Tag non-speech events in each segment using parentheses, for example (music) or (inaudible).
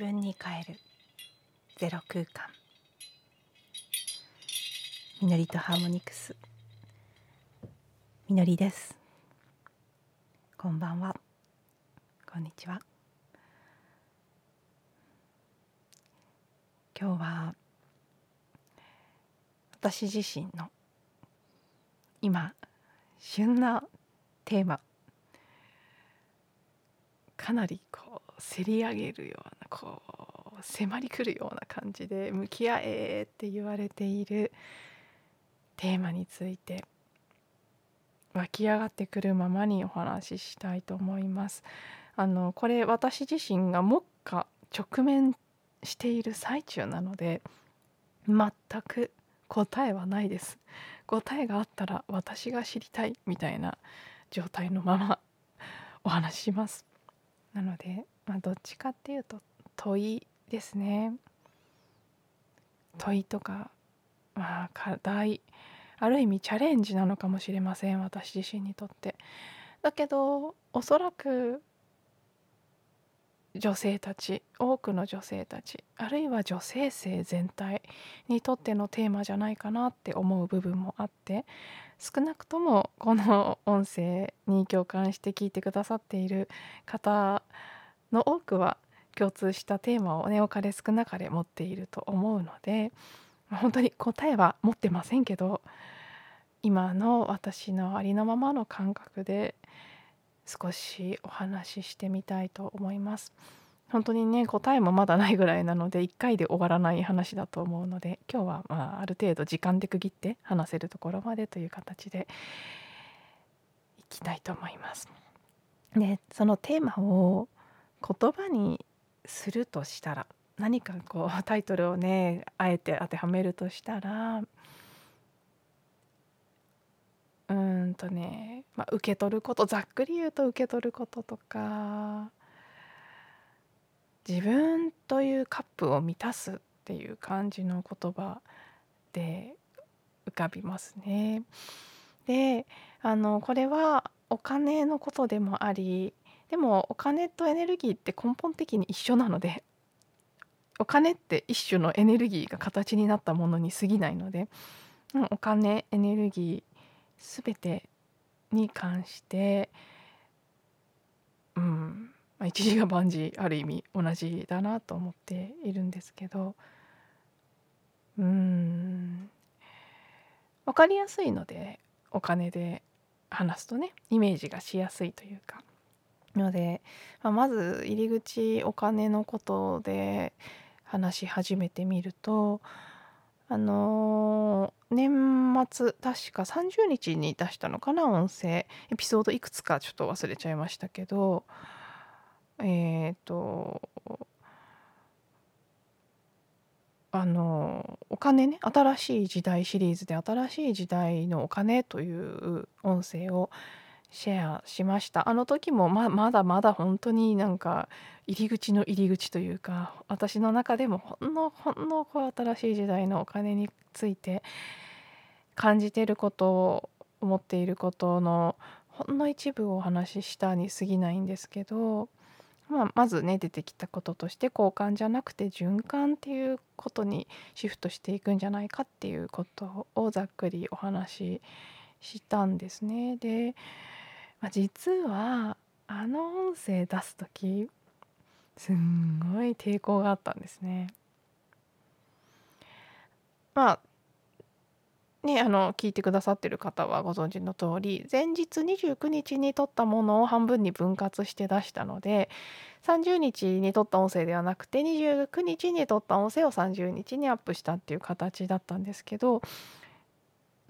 分に変える。ゼロ空間。みのりとハーモニクス。みのりです。こんばんは。こんにちは。今日は私自身の今旬なテーマ。かなりこうせり上げるようなこう迫りくるような感じで向き合えって言われているテーマについて湧き上がってくるままにお話ししたいと思います。あのこれ私自身が目下直面している最中なので全く答えはないです。答えがあったら私が知りたいみたいな状態のままお話しします。なので、まあ、どっちかっていうと問いですね。問いとか、まあ、課題ある意味チャレンジなのかもしれません私自身にとって。だけどおそらく女性たち多くの女性たちあるいは女性性全体にとってのテーマじゃないかなって思う部分もあって少なくともこの音声に共感して聞いてくださっている方の多くは共通したテーマをね多かれ少なかれ持っていると思うので本当に答えは持ってませんけど今の私のありのままの感覚で少しお話ししてみたいと思います。本当にね答えもまだないぐらいなので1回で終わらない話だと思うので今日はまあある程度時間で区切って話せるところまでという形でいきたいと思います。でそのテーマを言葉にするとしたら何かこう (laughs) タイトルをねあえて当てはめるとしたらうんとね、まあ、受け取ることざっくり言うと受け取ることとか自分というカップを満たすっていう感じの言葉で浮かびますね。であのこれはお金のことでもありでもお金とエネルギーって根本的に一緒なのでお金って一種のエネルギーが形になったものに過ぎないので、うん、お金エネルギー全てに関してうんまあ、一時が万事ある意味同じだなと思っているんですけどうん分かりやすいのでお金で話すとねイメージがしやすいというか。ので、まあ、まず入り口お金のことで話し始めてみるとあのー、年末確か30日に出したのかな音声エピソードいくつかちょっと忘れちゃいましたけどえっ、ー、とあのお金ね新しい時代シリーズで新しい時代のお金という音声をシェアしましたあの時もままだまだ本当になんか入り口の入り口というか私の中でもほんのほんの新しい時代のお金について感じていることを思っていることのほんの一部をお話ししたに過ぎないんですけどまあ、まずね出てきたこととして交換じゃなくて循環っていうことにシフトしていくんじゃないかっていうことをざっくりお話ししたんですね。で、まあ、実はあの音声出す時すんごい抵抗があったんですね。まあね、あの聞いてくださってる方はご存知の通り前日29日に撮ったものを半分に分割して出したので30日に撮った音声ではなくて29日に撮った音声を30日にアップしたっていう形だったんですけど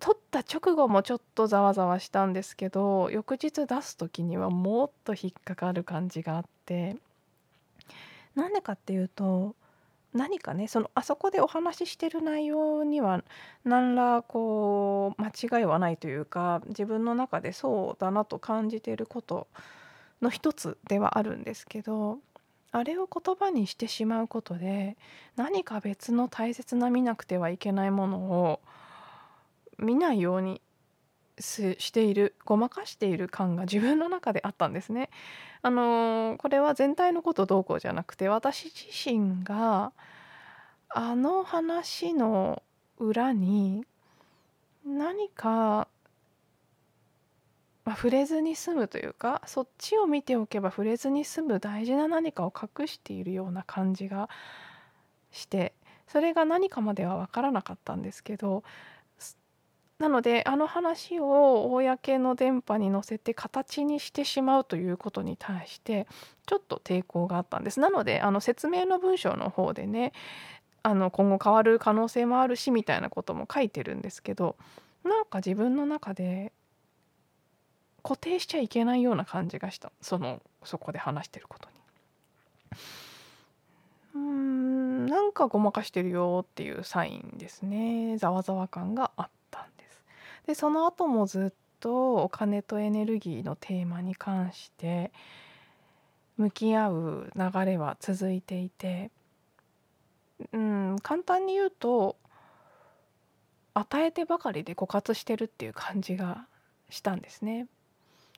撮った直後もちょっとざわざわしたんですけど翌日出す時にはもっと引っかかる感じがあってなんでかっていうと何かねそのあそこでお話ししてる内容には何らこう間違いはないというか自分の中でそうだなと感じていることの一つではあるんですけどあれを言葉にしてしまうことで何か別の大切な見なくてはいけないものを見ないようにしているごまかしている感が自分の中であったんですね。あのこれは全体のことどうこうじゃなくて私自身があの話の裏に何か、まあ、触れずに済むというかそっちを見ておけば触れずに済む大事な何かを隠しているような感じがしてそれが何かまでは分からなかったんですけどなのであの話を公の電波に乗せて形にしてしまうということに対してちょっと抵抗があったんです。なのであの説明の文章の方でねあの今後変わる可能性もあるしみたいなことも書いてるんですけどなんか自分の中で固定しちゃいけないような感じがしたそのそこで話してることに。うーんなんかごまかしてるよっていうサインですねざわざわ感があったで。その後もずっとお金とエネルギーのテーマに関して向き合う流れは続いていてうん簡単に言うと与えてばかりで枯渇してるっていう感じがしたんですね。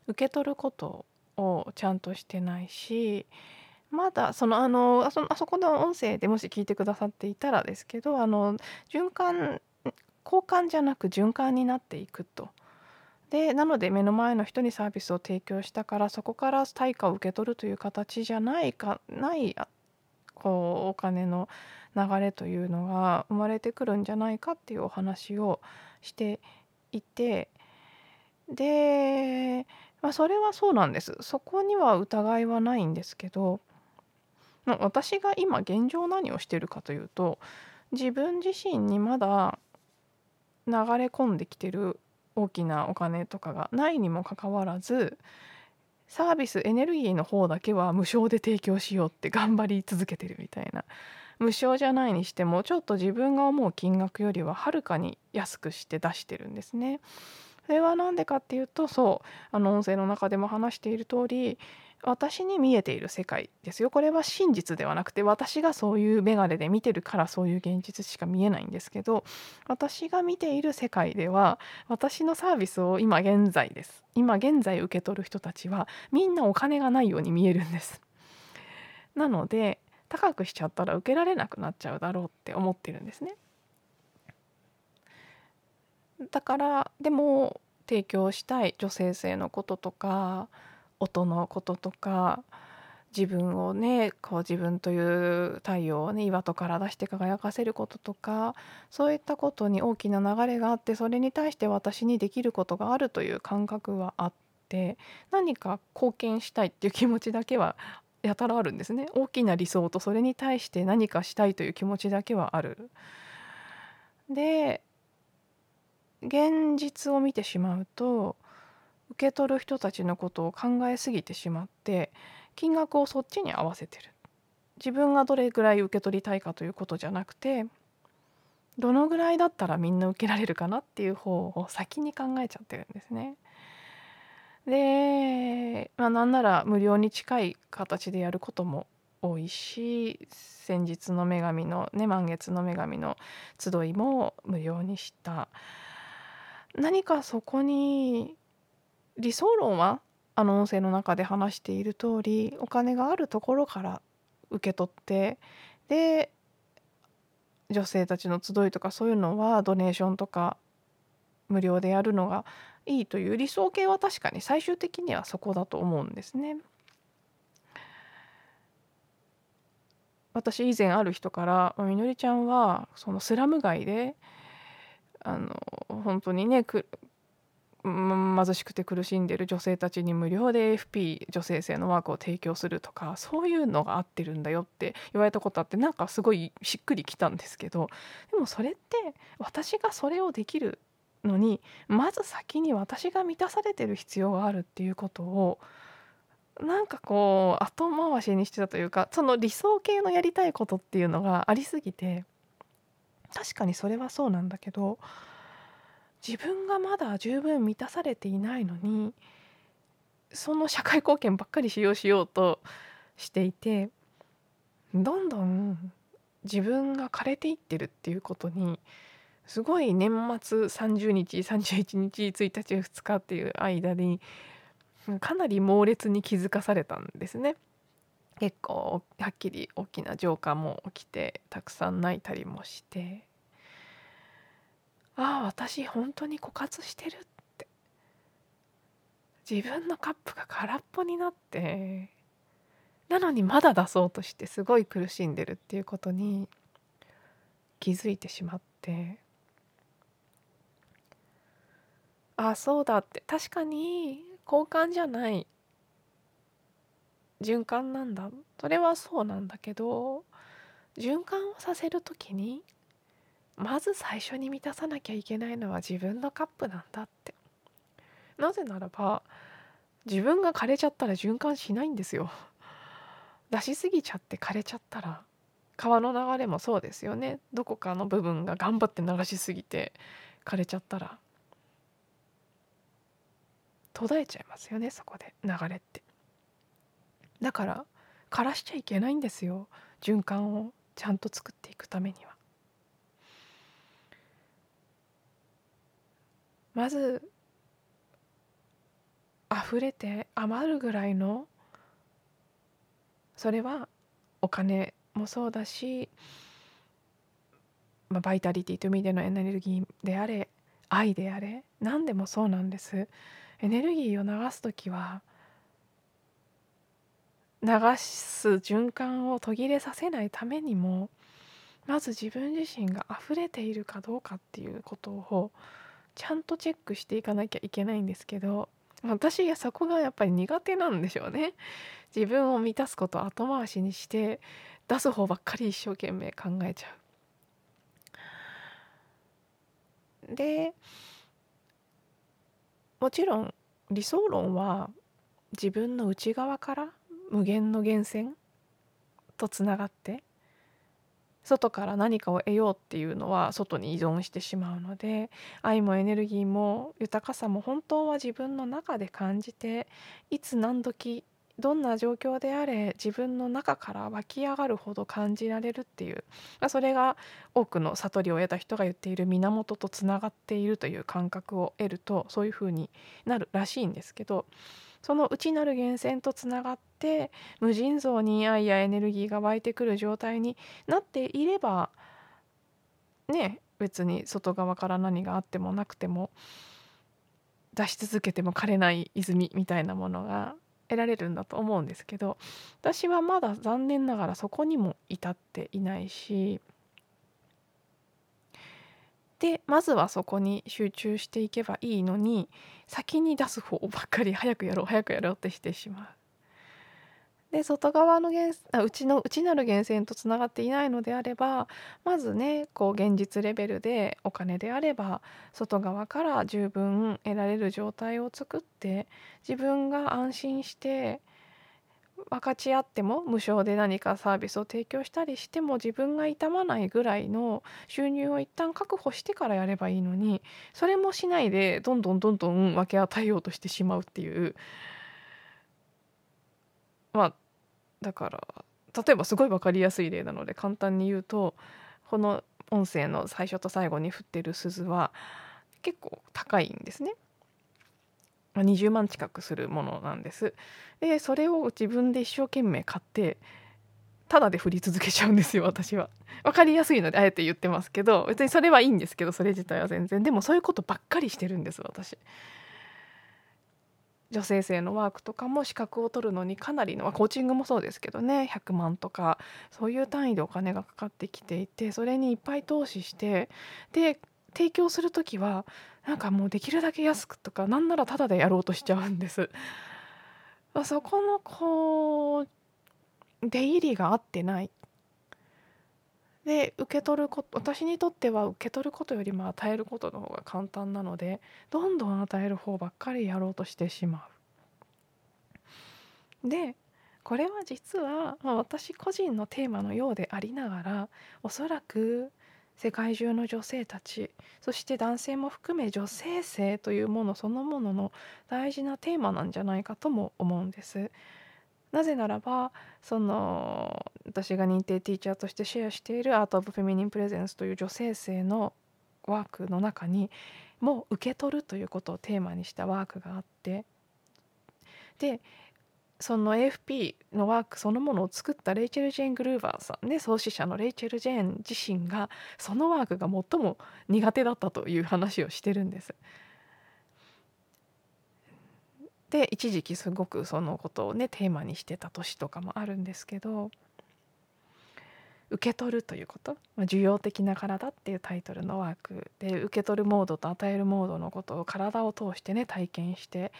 受け取ることをちゃんとしてないしまだそのあのあそあそこの音声でもし聞いてくださっていたらですけどあの循環交換じゃなく循環になっていくと。でなので目の前の人にサービスを提供したからそこから対価を受け取るという形じゃないかないこうお金の流れというのが生まれてくるんじゃないかっていうお話をしていて。で、まあ、それはそうなんです。そこには疑いはないんですけど。私が今現状何をしてるかというと自分自身にまだ流れ込んできてる大きなお金とかがないにもかかわらずサービスエネルギーの方だけは無償で提供しようって頑張り続けてるみたいな無償じゃないにしてもちょっと自分が思う金額よりははるかに安くして出してるんですね。それは何でかっていうとそうあの音声の中でも話している通り私に見えている世界ですよ。これは真実ではなくて私がそういう眼鏡で見てるからそういう現実しか見えないんですけど私が見ている世界では私のサービスを今現在です。今現在受け取る人たちはみんなお金がないように見えるんです。なので高くしちゃったら受けられなくなっちゃうだろうって思ってるんですね。だからでも提供したい女性性のこととか音のこととか自分をねこう自分という太陽をね岩戸から出して輝かせることとかそういったことに大きな流れがあってそれに対して私にできることがあるという感覚はあって何か貢献したいっていう気持ちだけはやたらあるんですね大きな理想とそれに対して何かしたいという気持ちだけはある。で現実を見てしまうと受け取る人たちのことを考えすぎてしまって金額をそっちに合わせてる自分がどれぐらい受け取りたいかということじゃなくてどのぐらいだったらみんな受けられるかなっていう方を先に考えちゃってるんですね。で、まあ、なんなら無料に近い形でやることも多いし先日の女神のね満月の女神の集いも無料にした何かそこに理想論はあの音声の中で話している通りお金があるところから受け取ってで女性たちの集いとかそういうのはドネーションとか無料でやるのがいいという理想形は確かに最終的にはそこだと思うんですね。私以前ある人から「みのりちゃんはそのスラム街であの本当にね貧しくて苦しんでる女性たちに無料で AFP 女性性のワークを提供するとかそういうのが合ってるんだよって言われたことあってなんかすごいしっくりきたんですけどでもそれって私がそれをできるのにまず先に私が満たされてる必要があるっていうことをなんかこう後回しにしてたというかその理想系のやりたいことっていうのがありすぎて確かにそれはそうなんだけど自分がまだ十分満たされていないのにその社会貢献ばっかりしようしようとしていてどんどん自分が枯れていってるっていうことにすごい年末30日31日1日2日っていう間にかなり猛烈に気づかされたんですね。結構はっきり大きな浄化も起きてたくさん泣いたりもしてああ私本当に枯渇してるって。自分のカップが空っぽになって。なのにまだ出そうとしてすごい苦しんでるっていうことに気づいてしまって。ああそうだって。確かに交換じゃない循環なんだ。それはそうなんだけど循環をさせる時にまず最初に満たさなきゃいけないのは自分のカップなんだって。なぜならば自分が枯れちゃったら循環しないんですよ。出しすぎちゃって枯れちゃったら川の流れもそうですよね。どこかの部分が頑張って流しすぎて枯れちゃったら途絶えちゃいますよねそこで流れって。だから枯らしちゃいけないんですよ循環をちゃんと作っていくためには。まず溢れて余るぐらいのそれはお金もそうだし、まあ、バイタリティという意味でのエネルギーであれ愛であれ何でもそうなんです。エネルギーを流す時は流す循環を途切れさせないためにもまず自分自身が溢れているかどうかっていうことをちゃんとチェックしていかなきゃいけないんですけど私はそこがやっぱり苦手なんでしょうね。自分を満たすこと後回しにして出す方ばっかり一生懸命考えちゃう。でもちろん理想論は自分の内側から無限の源泉とつながって外から何かを得ようっていうのは外に依存してしまうので愛もエネルギーも豊かさも本当は自分の中で感じていつ何時どんな状況であれ自分の中から湧き上がるほど感じられるっていうそれが多くの悟りを得た人が言っている源とつながっているという感覚を得るとそういうふうになるらしいんですけどその内なる源泉とつながって無尽蔵に愛やエネルギーが湧いてくる状態になっていればね別に外側から何があってもなくても出し続けても枯れない泉みたいなものが得られるんだと思うんですけど私はまだ残念ながらそこにも至っていないしでまずはそこに集中していけばいいのに先に出す方ばっかり早くやろう早くやろうってしてしまう。で外側の源あ内の内なる源泉とつながっていないのであればまずねこう現実レベルでお金であれば外側から十分得られる状態を作って自分が安心して分かち合っても無償で何かサービスを提供したりしても自分が痛まないぐらいの収入を一旦確保してからやればいいのにそれもしないでどんどんどんどん分け与えようとしてしまうっていうまあだから例えばすごい分かりやすい例なので簡単に言うとこの音声の最初と最後に振ってる鈴は結構高いんですね。20万近くするものなんです。でそれを自分で一生懸命買ってただで振り続けちゃうんですよ私は。分かりやすいのであえて言ってますけど別にそれはいいんですけどそれ自体は全然でもそういうことばっかりしてるんです私。女性性のワークとかも資格を取るのにかなりのコーチングもそうですけどね100万とかそういう単位でお金がかかってきていてそれにいっぱい投資してで提供する時はなんかもうできるだけ安くとかなんならタダでやろうとしちゃうんです。そこのこう出入りが合ってないで受け取ること私にとっては受け取ることよりも与えることの方が簡単なのでどんどん与える方ばっかりやろうとしてしまう。でこれは実は、まあ、私個人のテーマのようでありながらおそらく世界中の女性たちそして男性も含め女性性というものそのものの大事なテーマなんじゃないかとも思うんです。なぜならばその私が認定ティーチャーとしてシェアしているアート・オブ・フェミニン・プレゼンスという女性性のワークの中にもう受け取るということをテーマにしたワークがあってでその AFP のワークそのものを作ったレイチェル・ジェーン・グルーバーさんね創始者のレイチェル・ジェーン自身がそのワークが最も苦手だったという話をしてるんです。で一時期すごくそのことをねテーマにしてた年とかもあるんですけど受け取るということ「受容的な体」っていうタイトルのワークで受け取るモードと与えるモードのことを体を通してね体験して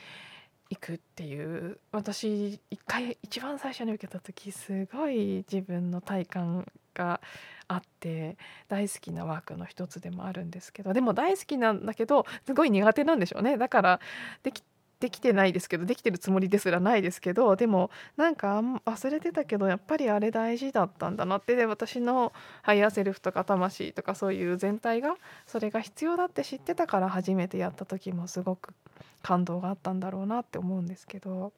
いくっていう私一回一番最初に受けた時すごい自分の体感があって大好きなワークの一つでもあるんですけどでも大好きなんだけどすごい苦手なんでしょうね。だからできできてないですけどできてるつもりですらないですけどでもなんか忘れてたけどやっぱりあれ大事だったんだなって。で私のハイヤーセルフとか魂とかそういう全体がそれが必要だって知ってたから初めてやった時もすごく感動があったんだろうなって思うんですけど。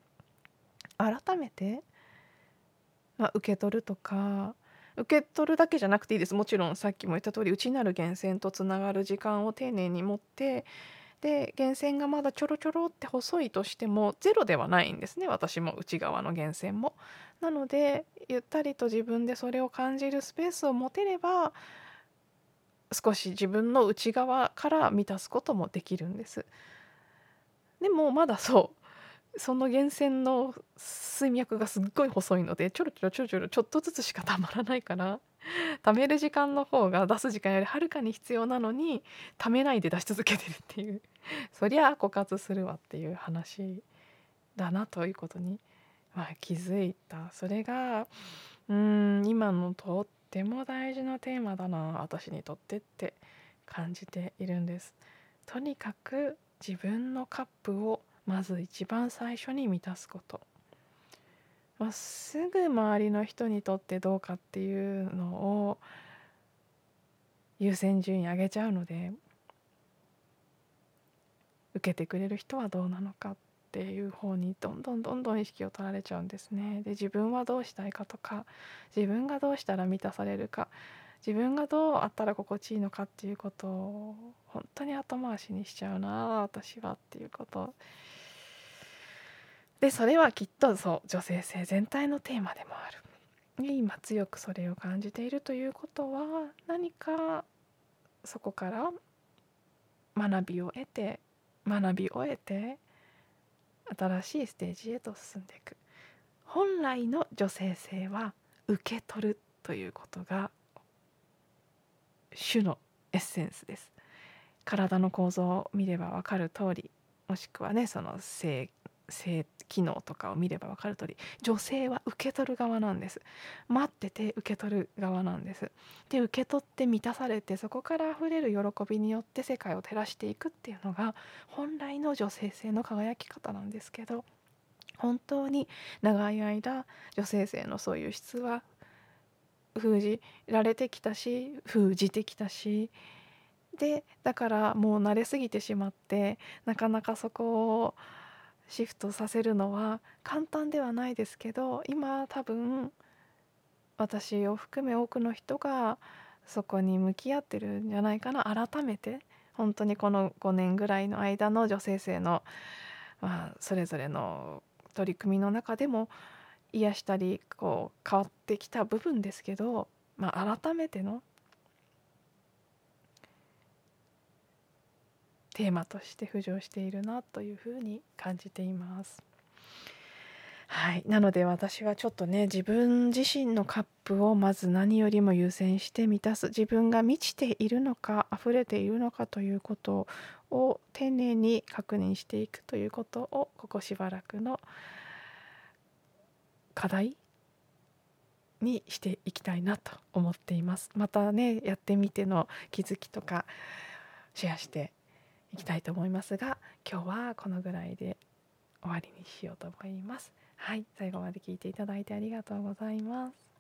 改めて、まあ、受け取るとか受け取るだけじゃなくていいです。もちろんさっきも言った通り内なる源泉とつながる時間を丁寧に持ってで源泉がまだちょろちょろって細いとしてもゼロではないんですね私も内側の源泉も。なのでゆったりと自分でそれを感じるスペースを持てれば少し自分の内側から満たすこともできるんです。でもまだそうその源泉の水脈がすっごい細いのでちょろちょろちょろちょろちょっとずつしかたまらないから貯める時間の方が出す時間よりはるかに必要なのに貯めないで出し続けてるっていう。(laughs) そりゃ枯渇するわっていう話だなということに、まあ、気づいた。それがうん今のとっても大事なテーマだな私にとってって感じているんです。とにかく自分のカップをまず一番最初に満たすこと。まあ、すぐ周りの人にとってどうかっていうのを優先順位上げちゃうので受けてくれる人はどうなのかっていう方にどんどんどんどん意識を取られちゃうんですね。で自分はどうしたいかとか自分がどうしたら満たされるか自分がどうあったら心地いいのかっていうことを本当に後回しにしちゃうな私はっていうことでそれはきっとそう女性性全体のテーマでもある。今強くそれを感じているということは何かそこから学びを得て学び終えて新しいステージへと進んでいく。本来の女性性は受け取るということが主のエッセンスです。体の構造を見れば分かる通りもしくはねその性性機能とかを見れば分かる通り女性は受け取る側なんです。待ってて受け取る側なんです。で受け取って満たされてそこから溢れる喜びによって世界を照らしていくっていうのが本来の女性性の輝き方なんですけど本当に長い間女性性のそういう質は封じられてきたし封じてきたしでだからもう慣れすぎてしまってなかなかそこをシフトさせるのは簡単ではないですけど今多分私を含め多くの人がそこに向き合ってるんじゃないかな。改めて本当にこの5年ぐらいの間の女性性の、まあ、それぞれの取り組みの中でも癒したりこう変わってきた部分ですけど、まあ、改めてのテーマとして浮上しているなというふうに感じています。はい、なので私はちょっとね自分自身のカップをまず何よりも優先して満たす自分が満ちているのか溢れているのかということを丁寧に確認していくということをここしばらくの課題にしていきたいなと思っています。またねやってみての気づきとかシェアしていきたいと思いますが今日はこのぐらいで終わりにしようと思います。はい最後まで聞いていただいてありがとうございます。